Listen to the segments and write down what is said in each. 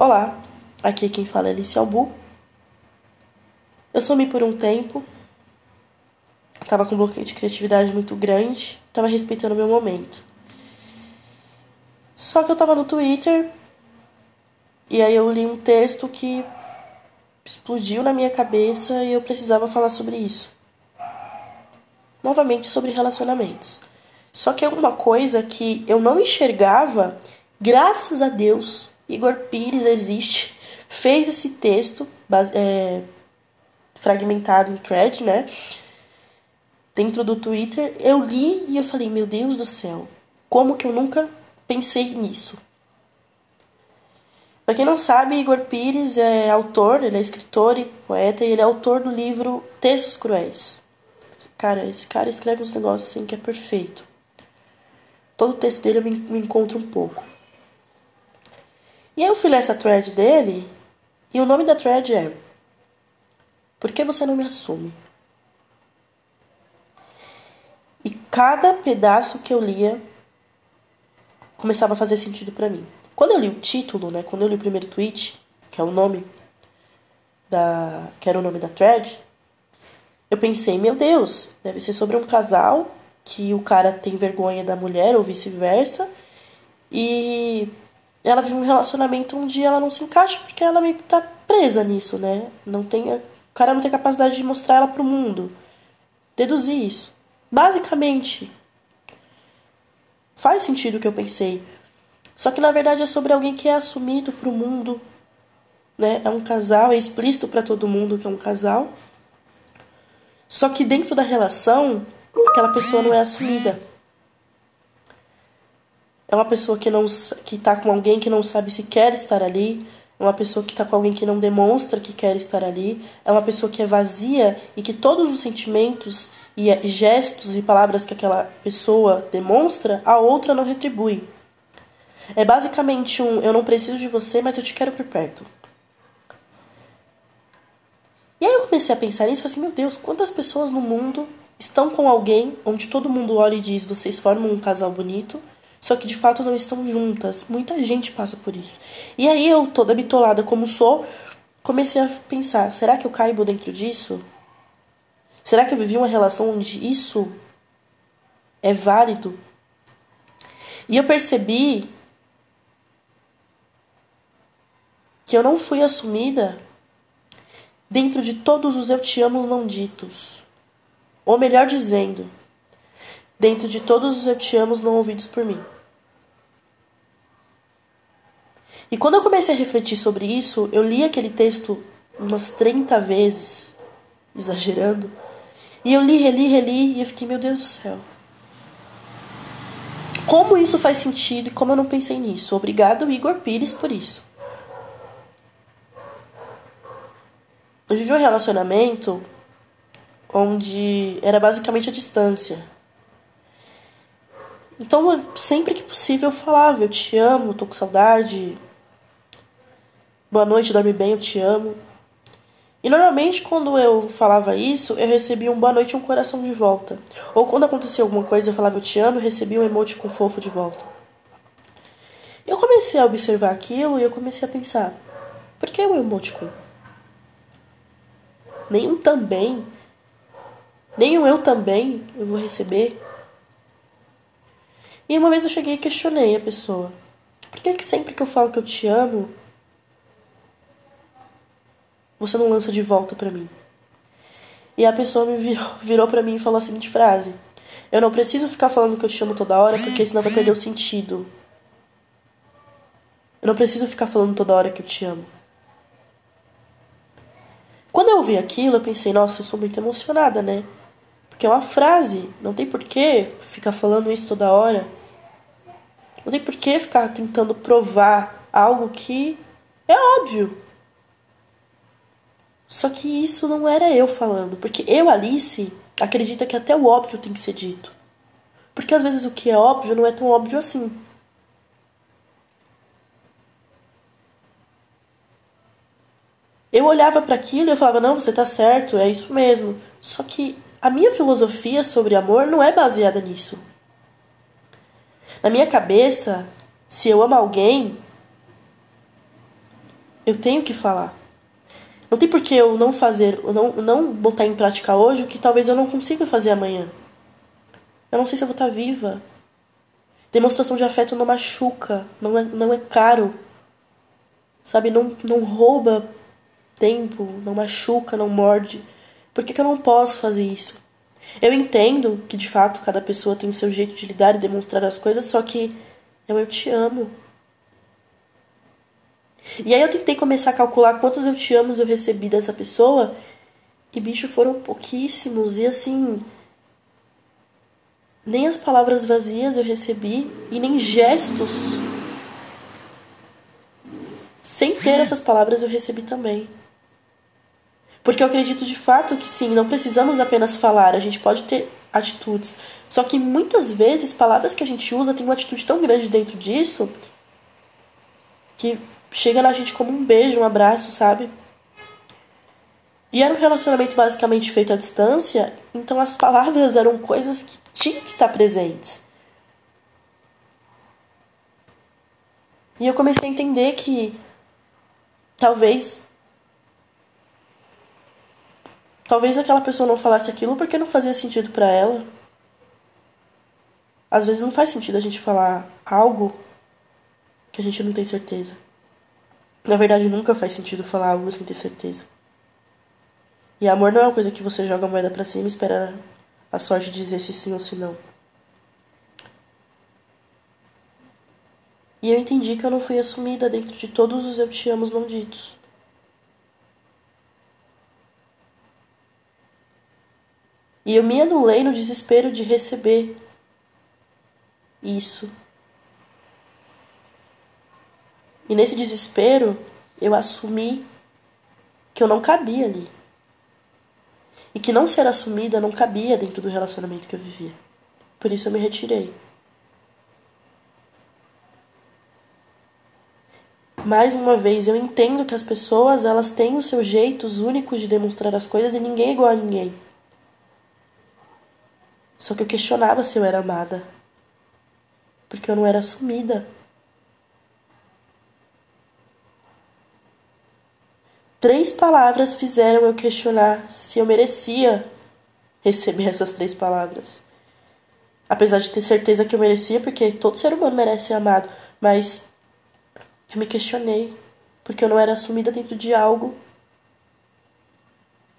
Olá, aqui quem fala é Alice Albu. Eu sumi por um tempo, tava com um bloqueio de criatividade muito grande, tava respeitando o meu momento. Só que eu tava no Twitter e aí eu li um texto que explodiu na minha cabeça e eu precisava falar sobre isso. Novamente sobre relacionamentos. Só que é uma coisa que eu não enxergava, graças a Deus, Igor Pires existe, fez esse texto é, fragmentado em thread, né? Dentro do Twitter, eu li e eu falei, meu Deus do céu, como que eu nunca pensei nisso? Para quem não sabe, Igor Pires é autor, ele é escritor e poeta e ele é autor do livro Textos Cruéis. Cara, esse cara escreve uns negócios assim que é perfeito. Todo o texto dele eu me, me encontro um pouco. E aí eu fui ler essa thread dele, e o nome da thread é Por que você não me assume? E cada pedaço que eu lia começava a fazer sentido para mim. Quando eu li o título, né, quando eu li o primeiro tweet, que é o nome da, que era o nome da thread, eu pensei, meu Deus, deve ser sobre um casal que o cara tem vergonha da mulher ou vice-versa e ela vive um relacionamento onde ela não se encaixa porque ela meio que tá presa nisso, né? Não tem, o cara não tem capacidade de mostrar ela pro mundo. Deduzir isso. Basicamente, faz sentido o que eu pensei. Só que na verdade é sobre alguém que é assumido pro mundo, né? É um casal, é explícito para todo mundo que é um casal. Só que dentro da relação, aquela pessoa não é assumida. É uma pessoa que não que tá com alguém que não sabe se quer estar ali, é uma pessoa que está com alguém que não demonstra que quer estar ali, é uma pessoa que é vazia e que todos os sentimentos e gestos e palavras que aquela pessoa demonstra, a outra não retribui. É basicamente um eu não preciso de você, mas eu te quero por perto. E aí eu comecei a pensar nisso, assim, meu Deus, quantas pessoas no mundo estão com alguém onde todo mundo olha e diz vocês formam um casal bonito, só que de fato não estão juntas. Muita gente passa por isso. E aí eu, toda bitolada como sou, comecei a pensar: será que eu caibo dentro disso? Será que eu vivi uma relação onde isso é válido? E eu percebi que eu não fui assumida dentro de todos os eu te amo não ditos. Ou melhor dizendo, dentro de todos os eu te amo não ouvidos por mim. E quando eu comecei a refletir sobre isso, eu li aquele texto umas 30 vezes, exagerando, e eu li, reli, reli, e eu fiquei, meu Deus do céu. Como isso faz sentido e como eu não pensei nisso? Obrigado, Igor Pires, por isso. Eu vivi um relacionamento onde era basicamente a distância. Então, sempre que possível, eu falava: Eu te amo, tô com saudade. Boa noite, dorme bem, eu te amo. E normalmente, quando eu falava isso, eu recebia um boa noite e um coração de volta. Ou quando acontecia alguma coisa, eu falava eu te amo, eu recebia um emoji com fofo de volta. Eu comecei a observar aquilo e eu comecei a pensar: por que o emoticon? Nenhum também, nenhum eu também eu vou receber. E uma vez eu cheguei e questionei a pessoa: por que, que sempre que eu falo que eu te amo, você não lança de volta para mim? E a pessoa me virou, virou para mim e falou a seguinte frase: Eu não preciso ficar falando que eu te amo toda hora, porque senão vai perder o sentido. Eu não preciso ficar falando toda hora que eu te amo. Quando eu ouvi aquilo, eu pensei, nossa, eu sou muito emocionada, né? Porque é uma frase, não tem porquê ficar falando isso toda hora. Não tem por que ficar tentando provar algo que é óbvio. Só que isso não era eu falando, porque eu, Alice, acredita que até o óbvio tem que ser dito. Porque às vezes o que é óbvio não é tão óbvio assim. Eu olhava para aquilo e eu falava: "Não, você tá certo, é isso mesmo". Só que a minha filosofia sobre amor não é baseada nisso. Na minha cabeça, se eu amo alguém, Eu tenho que falar. Não tem por que eu não fazer, eu não, não botar em prática hoje o que talvez eu não consiga fazer amanhã. Eu não sei se eu vou estar viva. Demonstração de afeto não machuca, não é, não é caro. Sabe, não, não rouba tempo, não machuca, não morde. Por que, que eu não posso fazer isso? Eu entendo que de fato cada pessoa tem o seu jeito de lidar e demonstrar as coisas, só que eu, eu te amo. E aí eu tentei começar a calcular quantos eu te amo eu recebi dessa pessoa. E bicho, foram pouquíssimos. E assim. Nem as palavras vazias eu recebi. E nem gestos. Sem ter essas palavras eu recebi também. Porque eu acredito de fato que sim, não precisamos apenas falar, a gente pode ter atitudes. Só que muitas vezes palavras que a gente usa têm uma atitude tão grande dentro disso que chega na gente como um beijo, um abraço, sabe? E era um relacionamento basicamente feito à distância, então as palavras eram coisas que tinham que estar presentes. E eu comecei a entender que talvez talvez aquela pessoa não falasse aquilo porque não fazia sentido para ela. Às vezes não faz sentido a gente falar algo que a gente não tem certeza. Na verdade, nunca faz sentido falar algo sem ter certeza. E amor não é uma coisa que você joga a moeda para cima e espera a sorte dizer se sim ou se não. E eu entendi que eu não fui assumida dentro de todos os eu te amos não ditos. E eu me anulei no desespero de receber isso. E nesse desespero, eu assumi que eu não cabia ali. E que não ser assumida não cabia dentro do relacionamento que eu vivia. Por isso eu me retirei. Mais uma vez, eu entendo que as pessoas, elas têm os seus jeitos únicos de demonstrar as coisas e ninguém é igual a ninguém. Só que eu questionava se eu era amada. Porque eu não era assumida. Três palavras fizeram eu questionar se eu merecia receber essas três palavras. Apesar de ter certeza que eu merecia, porque todo ser humano merece ser amado, mas eu me questionei, porque eu não era assumida dentro de algo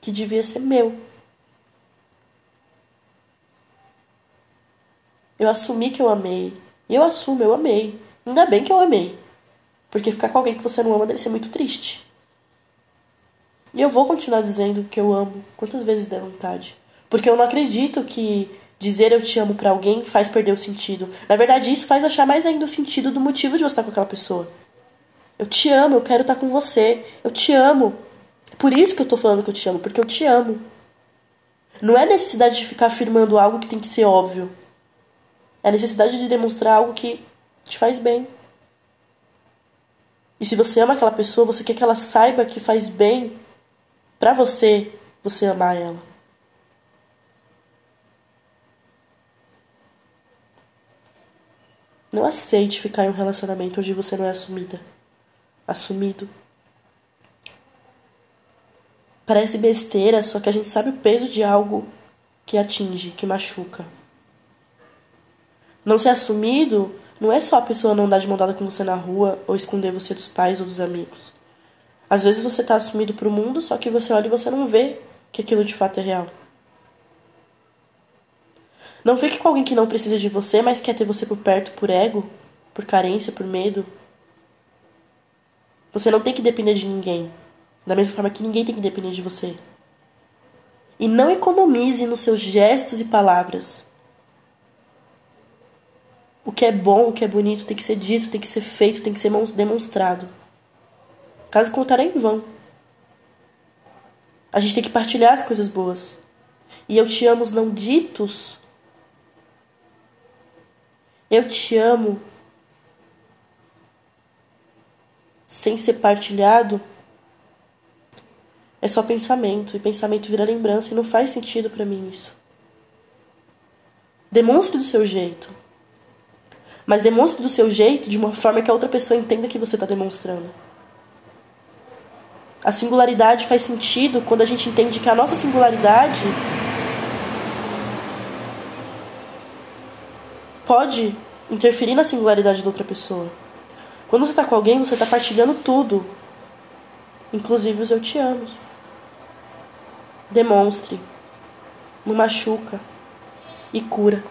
que devia ser meu. Eu assumi que eu amei. E eu assumo, eu amei. Ainda bem que eu amei. Porque ficar com alguém que você não ama deve ser muito triste. E eu vou continuar dizendo que eu amo quantas vezes der vontade. Porque eu não acredito que dizer eu te amo para alguém faz perder o sentido. Na verdade, isso faz achar mais ainda o sentido do motivo de você estar com aquela pessoa. Eu te amo, eu quero estar com você. Eu te amo. Por isso que eu tô falando que eu te amo, porque eu te amo. Não é necessidade de ficar afirmando algo que tem que ser óbvio. É a necessidade de demonstrar algo que te faz bem. E se você ama aquela pessoa, você quer que ela saiba que faz bem para você, você amar ela. Não aceite ficar em um relacionamento onde você não é assumida. Assumido. Parece besteira, só que a gente sabe o peso de algo que atinge, que machuca. Não ser assumido não é só a pessoa não dar de mão dada com você na rua ou esconder você dos pais ou dos amigos. Às vezes você está assumido para o mundo, só que você olha e você não vê que aquilo de fato é real. Não fique com alguém que não precisa de você, mas quer ter você por perto por ego, por carência, por medo. Você não tem que depender de ninguém, da mesma forma que ninguém tem que depender de você. E não economize nos seus gestos e palavras. O que é bom, o que é bonito tem que ser dito, tem que ser feito, tem que ser demonstrado. Caso contrário, é em vão. A gente tem que partilhar as coisas boas. E eu te amo os não ditos. Eu te amo sem ser partilhado. É só pensamento. E pensamento vira lembrança. E não faz sentido para mim isso. Demonstre do seu jeito. Mas demonstre do seu jeito de uma forma que a outra pessoa entenda que você está demonstrando. A singularidade faz sentido quando a gente entende que a nossa singularidade pode interferir na singularidade da outra pessoa. Quando você está com alguém, você está partilhando tudo, inclusive os eu te amo. Demonstre, não machuca e cura.